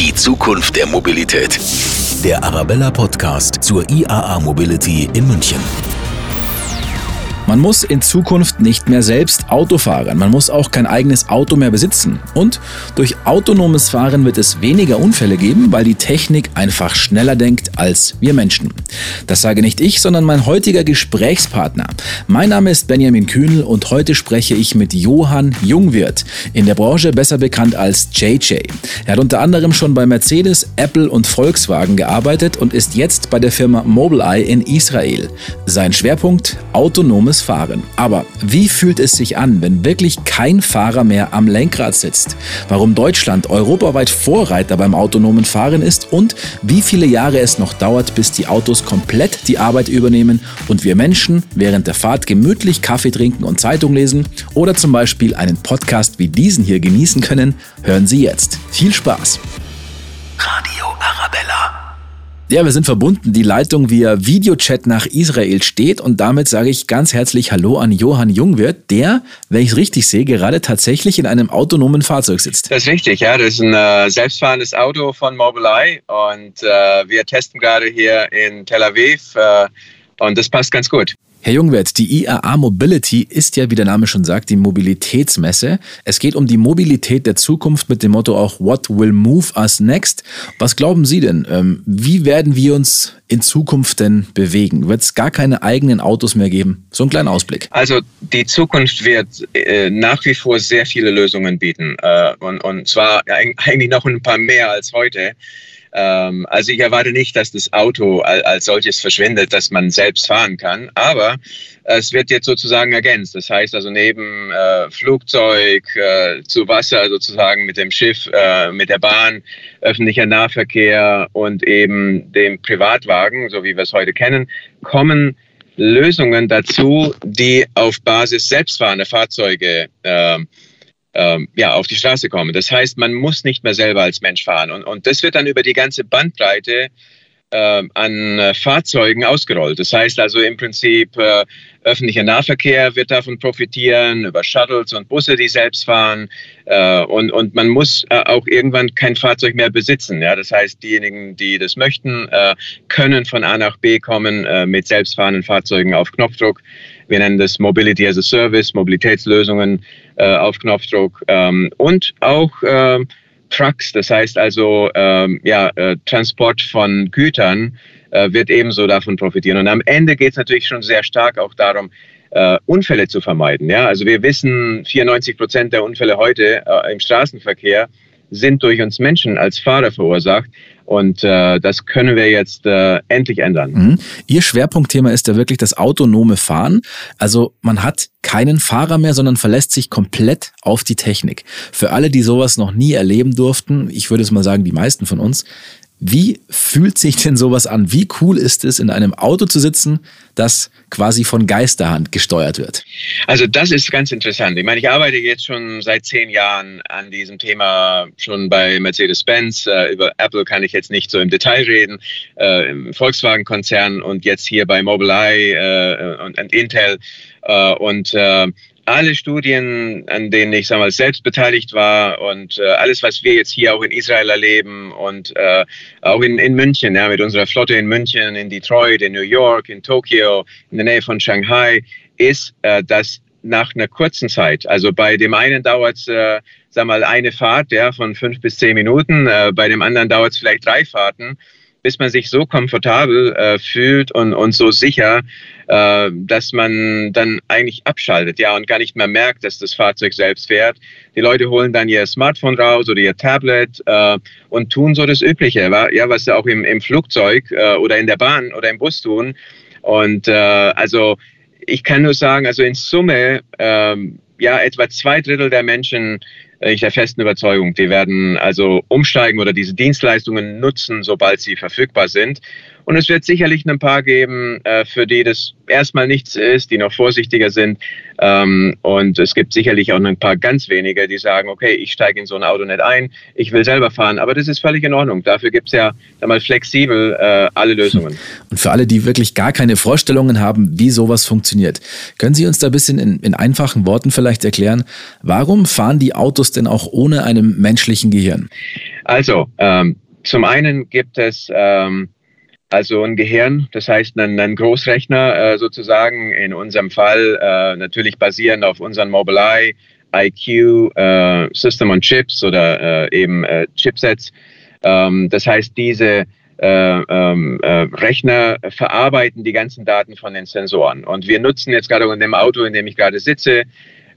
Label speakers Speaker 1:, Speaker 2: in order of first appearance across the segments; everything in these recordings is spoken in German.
Speaker 1: Die Zukunft der Mobilität. Der Arabella Podcast zur IAA Mobility in München.
Speaker 2: Man muss in Zukunft nicht mehr selbst Auto fahren. Man muss auch kein eigenes Auto mehr besitzen. Und durch autonomes Fahren wird es weniger Unfälle geben, weil die Technik einfach schneller denkt als wir Menschen. Das sage nicht ich, sondern mein heutiger Gesprächspartner. Mein Name ist Benjamin Kühnel und heute spreche ich mit Johann Jungwirth, in der Branche besser bekannt als JJ. Er hat unter anderem schon bei Mercedes, Apple und Volkswagen gearbeitet und ist jetzt bei der Firma Mobileye in Israel. Sein Schwerpunkt autonomes Fahren. Aber wie fühlt es sich an, wenn wirklich kein Fahrer mehr am Lenkrad sitzt? Warum Deutschland europaweit Vorreiter beim autonomen Fahren ist und wie viele Jahre es noch dauert, bis die Autos komplett die Arbeit übernehmen und wir Menschen während der Fahrt gemütlich Kaffee trinken und Zeitung lesen oder zum Beispiel einen Podcast wie diesen hier genießen können, hören Sie jetzt. Viel Spaß!
Speaker 1: Radio Arabella.
Speaker 2: Ja, wir sind verbunden. Die Leitung via Videochat nach Israel steht und damit sage ich ganz herzlich Hallo an Johann Jungwirth, der, wenn ich es richtig sehe, gerade tatsächlich in einem autonomen Fahrzeug sitzt.
Speaker 3: Das ist richtig, ja. Das ist ein äh, selbstfahrendes Auto von Mobileye und äh, wir testen gerade hier in Tel Aviv äh, und das passt ganz gut.
Speaker 2: Herr Jungwirth, die IAA Mobility ist ja, wie der Name schon sagt, die Mobilitätsmesse. Es geht um die Mobilität der Zukunft mit dem Motto auch What will move us next? Was glauben Sie denn? Ähm, wie werden wir uns in Zukunft denn bewegen? Wird es gar keine eigenen Autos mehr geben? So ein kleiner Ausblick.
Speaker 3: Also die Zukunft wird äh, nach wie vor sehr viele Lösungen bieten äh, und, und zwar eigentlich noch ein paar mehr als heute. Ähm, also ich erwarte nicht, dass das Auto als solches verschwindet, dass man selbst fahren kann, aber es wird jetzt sozusagen ergänzt. Das heißt also neben äh, Flugzeug, äh, zu Wasser sozusagen mit dem Schiff, äh, mit der Bahn, öffentlicher Nahverkehr und eben dem Privatwagen, so wie wir es heute kennen, kommen Lösungen dazu, die auf Basis selbstfahrender Fahrzeuge äh, ähm, ja, auf die Straße kommen. Das heißt, man muss nicht mehr selber als Mensch fahren. Und, und das wird dann über die ganze Bandbreite äh, an äh, Fahrzeugen ausgerollt. Das heißt also im Prinzip, äh, öffentlicher Nahverkehr wird davon profitieren, über Shuttles und Busse, die selbst fahren. Äh, und, und man muss äh, auch irgendwann kein Fahrzeug mehr besitzen. Ja? Das heißt, diejenigen, die das möchten, äh, können von A nach B kommen mit selbstfahrenden Fahrzeugen auf Knopfdruck. Wir nennen das Mobility as a Service, Mobilitätslösungen äh, auf Knopfdruck ähm, und auch äh, Trucks, das heißt also ähm, ja, äh, Transport von Gütern äh, wird ebenso davon profitieren. Und am Ende geht es natürlich schon sehr stark auch darum, äh, Unfälle zu vermeiden. Ja? Also wir wissen, 94 Prozent der Unfälle heute äh, im Straßenverkehr sind durch uns Menschen als Fahrer verursacht. Und äh, das können wir jetzt äh, endlich ändern. Mhm.
Speaker 2: Ihr Schwerpunktthema ist ja wirklich das autonome Fahren. Also man hat keinen Fahrer mehr, sondern verlässt sich komplett auf die Technik. Für alle, die sowas noch nie erleben durften, ich würde es mal sagen, die meisten von uns, wie fühlt sich denn sowas an? Wie cool ist es, in einem Auto zu sitzen, das quasi von Geisterhand gesteuert wird?
Speaker 3: Also das ist ganz interessant. Ich meine, ich arbeite jetzt schon seit zehn Jahren an diesem Thema, schon bei Mercedes-Benz. Äh, über Apple kann ich jetzt nicht so im Detail reden, äh, im Volkswagen-Konzern und jetzt hier bei Mobileye äh, und, Intel. Und alle Studien, an denen ich sag mal, selbst beteiligt war und äh, alles, was wir jetzt hier auch in Israel erleben und äh, auch in, in München, ja, mit unserer Flotte in München, in Detroit, in New York, in Tokio, in der Nähe von Shanghai, ist, äh, dass nach einer kurzen Zeit, also bei dem einen dauert es, äh, sag mal, eine Fahrt ja, von fünf bis zehn Minuten, äh, bei dem anderen dauert es vielleicht drei Fahrten, bis man sich so komfortabel äh, fühlt und, und so sicher, äh, dass man dann eigentlich abschaltet, ja, und gar nicht mehr merkt, dass das Fahrzeug selbst fährt. Die Leute holen dann ihr Smartphone raus oder ihr Tablet äh, und tun so das Übliche, ja, was sie auch im, im Flugzeug äh, oder in der Bahn oder im Bus tun. Und äh, also ich kann nur sagen, also in Summe, ähm, ja, etwa zwei Drittel der Menschen ich der festen Überzeugung, die werden also umsteigen oder diese Dienstleistungen nutzen, sobald sie verfügbar sind. Und es wird sicherlich ein paar geben, äh, für die das erstmal nichts ist, die noch vorsichtiger sind. Ähm, und es gibt sicherlich auch ein paar ganz wenige, die sagen, okay, ich steige in so ein Auto nicht ein, ich will selber fahren. Aber das ist völlig in Ordnung. Dafür gibt es ja mal flexibel äh, alle Lösungen.
Speaker 2: Und für alle, die wirklich gar keine Vorstellungen haben, wie sowas funktioniert, können Sie uns da ein bisschen in, in einfachen Worten vielleicht erklären, warum fahren die Autos denn auch ohne einem menschlichen Gehirn?
Speaker 3: Also, ähm, zum einen gibt es ähm, also ein Gehirn, das heißt einen, einen Großrechner äh, sozusagen, in unserem Fall äh, natürlich basierend auf unseren Mobileye, IQ, äh, System on Chips oder äh, eben äh, Chipsets. Ähm, das heißt, diese äh, ähm, äh, Rechner verarbeiten die ganzen Daten von den Sensoren. Und wir nutzen jetzt gerade in dem Auto, in dem ich gerade sitze,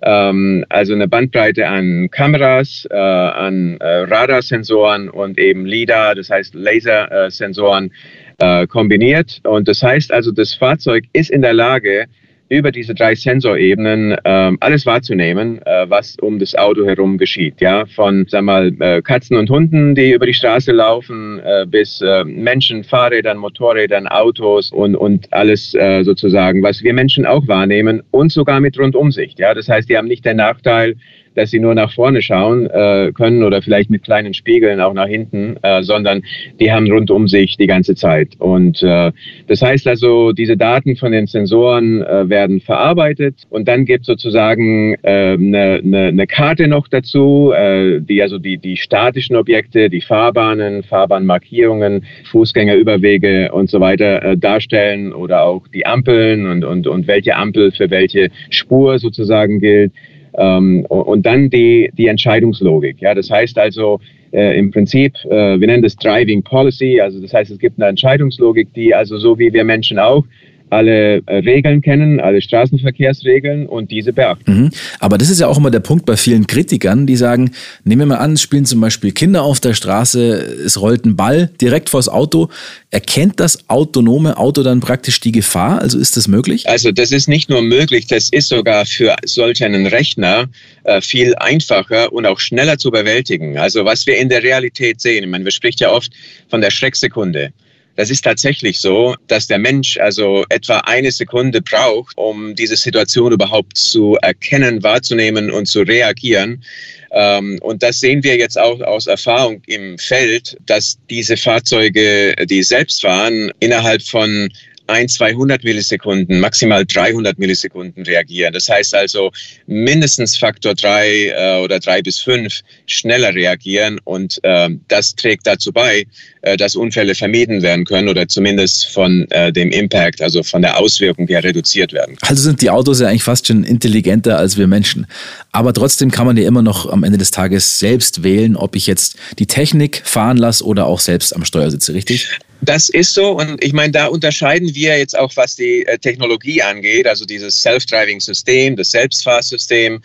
Speaker 3: ähm, also eine Bandbreite an Kameras, äh, an äh, Radarsensoren und eben LIDAR, das heißt Lasersensoren äh, kombiniert. Und das heißt also, das Fahrzeug ist in der Lage, über diese drei Sensorebenen ähm, alles wahrzunehmen, äh, was um das Auto herum geschieht. Ja, von sag mal äh, Katzen und Hunden, die über die Straße laufen, äh, bis äh, Menschen, Fahrrädern, Motorrädern, Autos und und alles äh, sozusagen, was wir Menschen auch wahrnehmen und sogar mit Rundumsicht. Ja, das heißt, die haben nicht den Nachteil, dass sie nur nach vorne schauen äh, können oder vielleicht mit kleinen Spiegeln auch nach hinten, äh, sondern die haben rund um sich die ganze Zeit. Und äh, das heißt also, diese Daten von den Sensoren äh, werden verarbeitet und dann gibt sozusagen eine äh, ne, ne Karte noch dazu, äh, die also die, die statischen Objekte, die Fahrbahnen, Fahrbahnmarkierungen, Fußgängerüberwege und so weiter äh, darstellen oder auch die Ampeln und, und, und welche Ampel für welche Spur sozusagen gilt. Ähm, und dann die, die Entscheidungslogik. Ja, das heißt also äh, im Prinzip, äh, wir nennen das Driving Policy, also das heißt, es gibt eine Entscheidungslogik, die also so wie wir Menschen auch alle äh, Regeln kennen, alle Straßenverkehrsregeln und diese beachten.
Speaker 2: Mhm. Aber das ist ja auch immer der Punkt bei vielen Kritikern, die sagen, nehmen wir mal an, es spielen zum Beispiel Kinder auf der Straße, es rollt ein Ball direkt vors Auto. Erkennt das autonome Auto dann praktisch die Gefahr? Also ist das möglich?
Speaker 3: Also das ist nicht nur möglich, das ist sogar für solch einen Rechner äh, viel einfacher und auch schneller zu bewältigen. Also was wir in der Realität sehen, ich meine, wir sprechen ja oft von der Schrecksekunde. Das ist tatsächlich so, dass der Mensch also etwa eine Sekunde braucht, um diese Situation überhaupt zu erkennen, wahrzunehmen und zu reagieren. Ähm, und das sehen wir jetzt auch aus Erfahrung im Feld, dass diese Fahrzeuge, die selbst fahren, innerhalb von ein, 200 Millisekunden, maximal 300 Millisekunden reagieren. Das heißt also mindestens Faktor drei äh, oder drei bis fünf schneller reagieren und äh, das trägt dazu bei, äh, dass Unfälle vermieden werden können oder zumindest von äh, dem Impact, also von der Auswirkung her reduziert werden.
Speaker 2: Also sind die Autos ja eigentlich fast schon intelligenter als wir Menschen. Aber trotzdem kann man ja immer noch am Ende des Tages selbst wählen, ob ich jetzt die Technik fahren lasse oder auch selbst am Steuer sitze, richtig?
Speaker 3: Das ist so und ich meine, da unterscheiden wir jetzt auch, was die äh, Technologie angeht, also dieses Self-Driving-System, das Selbstfahrsystem,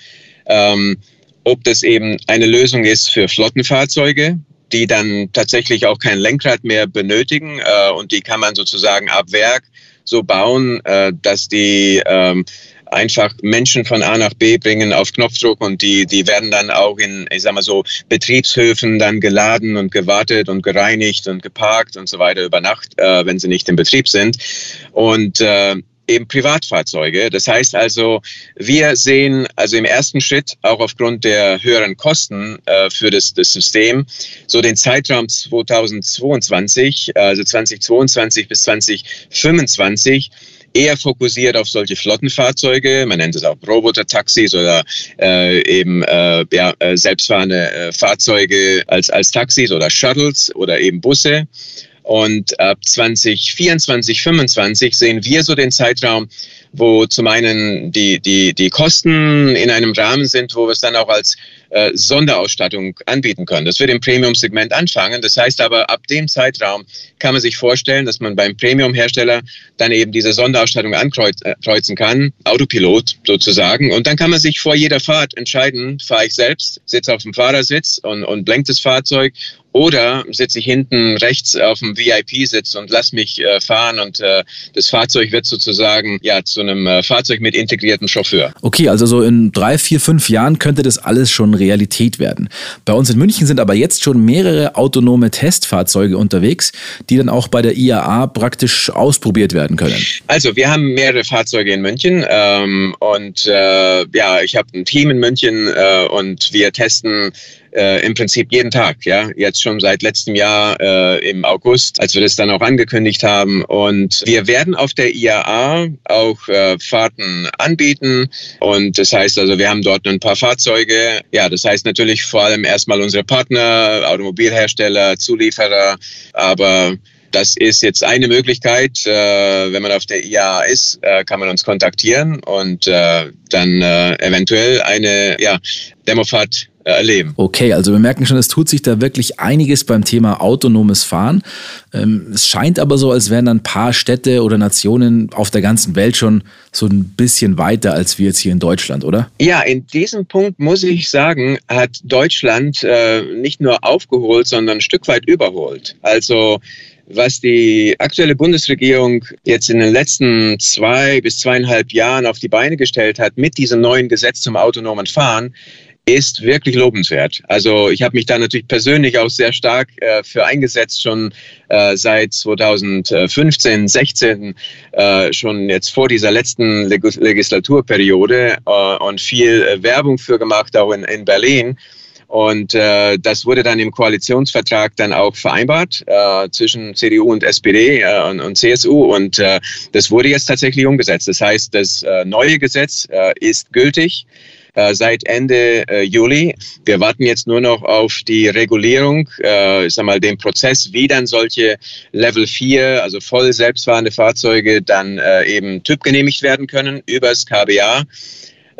Speaker 3: ähm, ob das eben eine Lösung ist für Flottenfahrzeuge, die dann tatsächlich auch kein Lenkrad mehr benötigen äh, und die kann man sozusagen ab Werk so bauen, äh, dass die ähm, einfach Menschen von A nach B bringen auf Knopfdruck und die, die werden dann auch in, ich sag mal so, Betriebshöfen dann geladen und gewartet und gereinigt und geparkt und so weiter über Nacht, äh, wenn sie nicht im Betrieb sind. Und äh, eben Privatfahrzeuge. Das heißt also, wir sehen also im ersten Schritt auch aufgrund der höheren Kosten äh, für das, das System so den Zeitraum 2022, also 2022 bis 2025 eher fokussiert auf solche Flottenfahrzeuge, man nennt es auch Roboter-Taxis oder äh, eben äh, ja, äh, selbstfahrende äh, Fahrzeuge als, als Taxis oder Shuttles oder eben Busse. Und ab 2024, 2025 sehen wir so den Zeitraum, wo zum einen die, die, die Kosten in einem Rahmen sind, wo wir es dann auch als äh, Sonderausstattung anbieten können. Das wird im Premium-Segment anfangen. Das heißt aber, ab dem Zeitraum kann man sich vorstellen, dass man beim Premium-Hersteller dann eben diese Sonderausstattung ankreuzen kann, Autopilot sozusagen. Und dann kann man sich vor jeder Fahrt entscheiden, fahre ich selbst, sitze auf dem Fahrersitz und, und blenkt das Fahrzeug oder sitze ich hinten rechts auf dem VIP-Sitz und lass mich äh, fahren und äh, das Fahrzeug wird sozusagen ja zu einem äh, Fahrzeug mit integriertem Chauffeur.
Speaker 2: Okay, also so in drei, vier, fünf Jahren könnte das alles schon Realität werden. Bei uns in München sind aber jetzt schon mehrere autonome Testfahrzeuge unterwegs, die dann auch bei der IAA praktisch ausprobiert werden können.
Speaker 3: Also wir haben mehrere Fahrzeuge in München ähm, und äh, ja, ich habe ein Team in München äh, und wir testen äh, im Prinzip jeden Tag, ja, jetzt schon seit letztem Jahr äh, im August, als wir das dann auch angekündigt haben. Und wir werden auf der IAA auch äh, Fahrten anbieten. Und das heißt also, wir haben dort ein paar Fahrzeuge. Ja, das heißt natürlich vor allem erstmal unsere Partner, Automobilhersteller, Zulieferer, aber das ist jetzt eine Möglichkeit. Äh, wenn man auf der IAA ist, äh, kann man uns kontaktieren und äh, dann eventuell eine ja, Demofahrt erleben.
Speaker 2: Okay, also wir merken schon, es tut sich da wirklich einiges beim Thema autonomes Fahren. Ähm, es scheint aber so, als wären dann ein paar Städte oder Nationen auf der ganzen Welt schon so ein bisschen weiter als wir jetzt hier in Deutschland, oder?
Speaker 3: Ja, in diesem Punkt muss ich sagen, hat Deutschland äh, nicht nur aufgeholt, sondern ein Stück weit überholt. Also was die aktuelle Bundesregierung jetzt in den letzten zwei bis zweieinhalb Jahren auf die Beine gestellt hat mit diesem neuen Gesetz zum autonomen Fahren, ist wirklich lobenswert. Also ich habe mich da natürlich persönlich auch sehr stark äh, für eingesetzt, schon äh, seit 2015, 16, äh, schon jetzt vor dieser letzten Leg Legislaturperiode äh, und viel äh, Werbung für gemacht, auch in, in Berlin. Und äh, das wurde dann im Koalitionsvertrag dann auch vereinbart äh, zwischen CDU und SPD äh, und, und, CSU. Und äh, das wurde jetzt tatsächlich umgesetzt. Das heißt, das äh, neue Gesetz äh, ist gültig. Äh, seit Ende äh, Juli. Wir warten jetzt nur noch auf die Regulierung, äh, ich sag mal, den Prozess, wie dann solche Level 4, also voll selbstfahrende Fahrzeuge dann eben TÜV genehmigt werden können übers KBA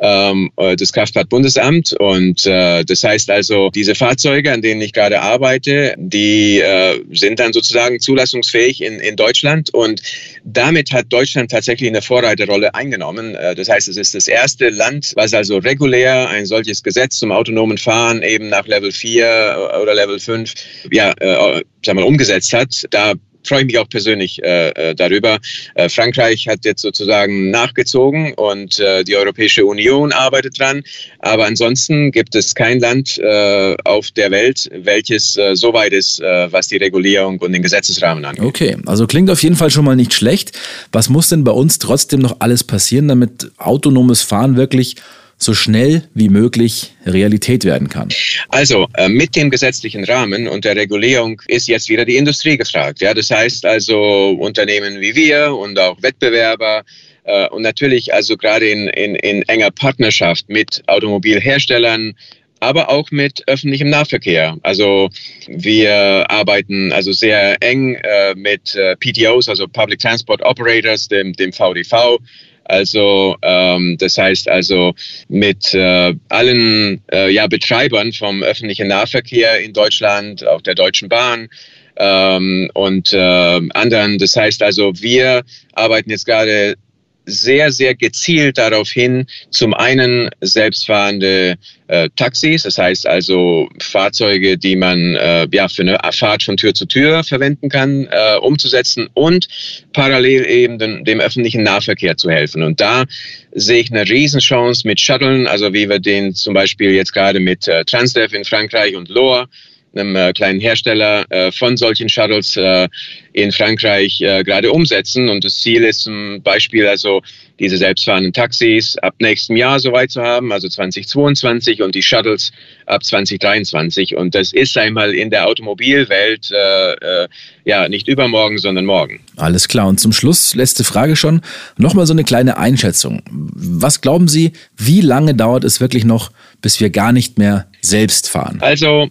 Speaker 3: ähm, äh, das Kraftfahrtbundesamt. Und äh, das heißt also, diese Fahrzeuge, an denen ich gerade arbeite, die äh, sind dann sozusagen zulassungsfähig in, in Deutschland. Und damit hat Deutschland tatsächlich eine Vorreiterrolle eingenommen. Äh, das heißt, es ist das erste Land, was also regulär ein solches Gesetz zum autonomen Fahren eben nach Level 4 oder Level 5 ja, äh, sagen wir, umgesetzt hat. Da freue ich mich auch persönlich äh, äh, darüber. Äh, Frankreich hat jetzt sozusagen nachgezogen und äh, die Europäische Union arbeitet dran. Aber ansonsten gibt es kein Land äh, auf der Welt, welches äh, so weit ist, was die Regulierung und den Gesetzesrahmen angeht.
Speaker 2: Okay, also klingt auf jeden Fall schon mal nicht schlecht. Was muss denn bei uns trotzdem noch alles passieren, damit autonomes Fahren wirklich so schnell wie möglich Realität werden kann?
Speaker 3: Also äh, mit dem gesetzlichen Rahmen und der Regulierung ist jetzt wieder die Industrie gefragt. Ja, das heißt also Unternehmen wie wir und auch Wettbewerber äh, und natürlich also gerade in, in, in enger Partnerschaft mit Automobilherstellern, aber auch mit öffentlichem Nahverkehr. Also wir arbeiten also sehr eng äh, mit äh, PTOs, also Public Transport Operators, dem, dem VDV, also ähm, das heißt also mit äh, allen äh, ja, Betreibern vom öffentlichen Nahverkehr in Deutschland, auch der Deutschen Bahn ähm, und äh, anderen. Das heißt also, wir arbeiten jetzt gerade sehr, sehr gezielt darauf hin, zum einen selbstfahrende äh, Taxis, das heißt also Fahrzeuge, die man äh, ja für eine Fahrt von Tür zu Tür verwenden kann, äh, umzusetzen und parallel eben dem, dem öffentlichen Nahverkehr zu helfen. Und da sehe ich eine Riesenchance mit Shuttlen, also wie wir den zum Beispiel jetzt gerade mit äh, Transdev in Frankreich und Lohr einem äh, kleinen Hersteller äh, von solchen Shuttles äh, in Frankreich gerade umsetzen. Und das Ziel ist zum Beispiel also diese selbstfahrenden Taxis ab nächstem Jahr soweit zu haben, also 2022 und die Shuttles ab 2023. Und das ist einmal in der Automobilwelt äh, äh, ja nicht übermorgen, sondern morgen.
Speaker 2: Alles klar. Und zum Schluss, letzte Frage schon, nochmal so eine kleine Einschätzung. Was glauben Sie, wie lange dauert es wirklich noch, bis wir gar nicht mehr selbst fahren?
Speaker 3: Also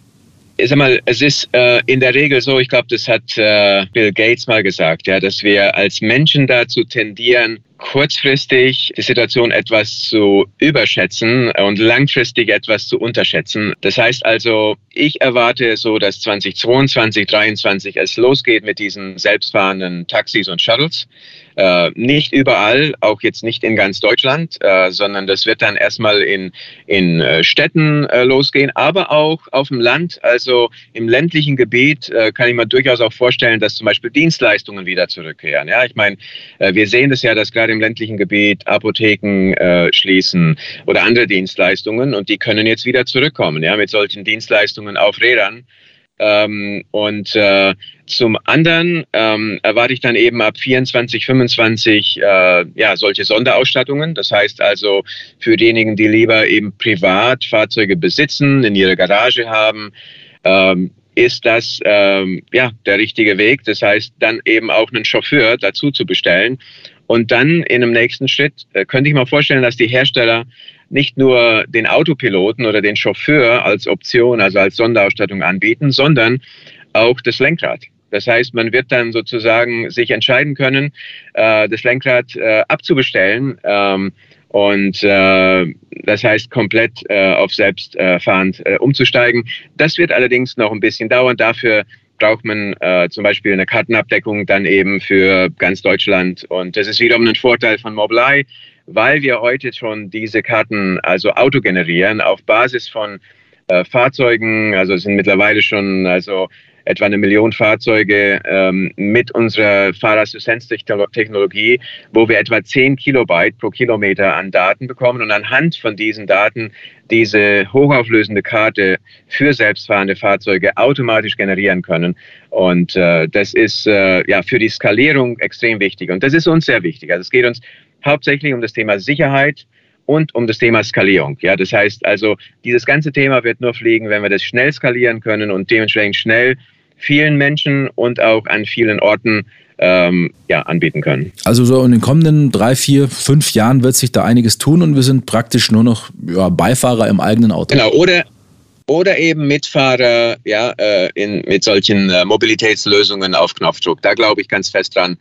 Speaker 3: ich sag mal, es ist äh, in der Regel so, ich glaube, das hat äh, Bill Gates mal gesagt, ja, dass wir als Menschen dazu tendieren, kurzfristig die Situation etwas zu überschätzen und langfristig etwas zu unterschätzen. Das heißt also, ich erwarte so, dass 2022, 2023 es losgeht mit diesen selbstfahrenden Taxis und Shuttles. Äh, nicht überall, auch jetzt nicht in ganz Deutschland, äh, sondern das wird dann erstmal in, in äh, Städten äh, losgehen, aber auch auf dem Land, also im ländlichen Gebiet äh, kann ich mir durchaus auch vorstellen, dass zum Beispiel Dienstleistungen wieder zurückkehren. Ja, ich meine, wir sehen das ja, dass gerade im ländlichen Gebiet Apotheken schließen oder andere Dienstleistungen und die können jetzt wieder zurückkommen, ja, mit solchen Dienstleistungen auf Rädern. Ähm, und äh, zum anderen ähm, erwarte ich dann eben ab 24, 25 äh, ja, solche Sonderausstattungen. Das heißt also für diejenigen, die lieber eben privat Fahrzeuge besitzen, in ihrer Garage haben, ähm, ist das ähm, ja, der richtige Weg. Das heißt, dann eben auch einen Chauffeur dazu zu bestellen. Und dann in einem nächsten Schritt äh, könnte ich mir vorstellen, dass die Hersteller nicht nur den Autopiloten oder den Chauffeur als Option, also als Sonderausstattung anbieten, sondern auch das Lenkrad. Das heißt, man wird dann sozusagen sich entscheiden können, äh, das Lenkrad äh, abzubestellen. Ähm, und äh, das heißt, komplett auf selbstfahrend umzusteigen. Das wird allerdings noch ein bisschen dauern. Dafür braucht man äh, zum Beispiel eine Kartenabdeckung dann eben für ganz Deutschland. Und das ist wiederum ein Vorteil von Mobileye, weil wir heute schon diese Karten also auto generieren auf Basis von äh, Fahrzeugen. Also es sind mittlerweile schon also etwa eine Million Fahrzeuge ähm, mit unserer Fahrassistenztechnologie, wo wir etwa 10 Kilobyte pro Kilometer an Daten bekommen und anhand von diesen Daten diese hochauflösende Karte für selbstfahrende Fahrzeuge automatisch generieren können. Und äh, das ist äh, ja für die Skalierung extrem wichtig. Und das ist uns sehr wichtig. Also es geht uns hauptsächlich um das Thema Sicherheit und um das Thema Skalierung. Ja, das heißt also, dieses ganze Thema wird nur fliegen, wenn wir das schnell skalieren können und dementsprechend schnell vielen Menschen und auch an vielen Orten ähm, ja, anbieten können.
Speaker 2: Also so in den kommenden drei, vier, fünf Jahren wird sich da einiges tun und wir sind praktisch nur noch ja, Beifahrer im eigenen Auto.
Speaker 3: Genau, oder, oder eben Mitfahrer ja, äh, in, mit solchen äh, Mobilitätslösungen auf Knopfdruck. Da glaube ich ganz fest dran,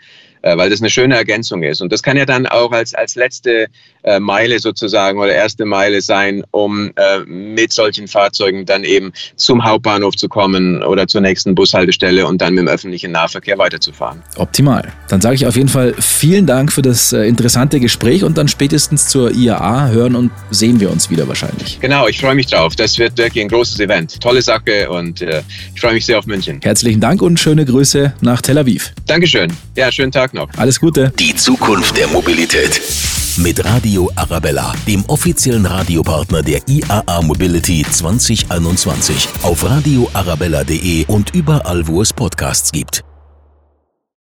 Speaker 3: weil das eine schöne Ergänzung ist. Und das kann ja dann auch als, als letzte äh, Meile sozusagen oder erste Meile sein, um äh, mit solchen Fahrzeugen dann eben zum Hauptbahnhof zu kommen oder zur nächsten Bushaltestelle und dann mit dem öffentlichen Nahverkehr weiterzufahren.
Speaker 2: Optimal. Dann sage ich auf jeden Fall vielen Dank für das äh, interessante Gespräch und dann spätestens zur IAA hören und sehen wir uns wieder wahrscheinlich.
Speaker 3: Genau, ich freue mich drauf. Das wird wirklich ein großes Event. Tolle Sache und äh, ich freue mich sehr auf München.
Speaker 2: Herzlichen Dank und schöne Grüße nach Tel Aviv.
Speaker 3: Dankeschön. Ja, schönen Tag noch.
Speaker 2: Alles Gute.
Speaker 1: Die Zukunft der Mobilität. Mit Radio Arabella, dem offiziellen Radiopartner der IAA Mobility 2021. Auf radioarabella.de und überall, wo es Podcasts gibt.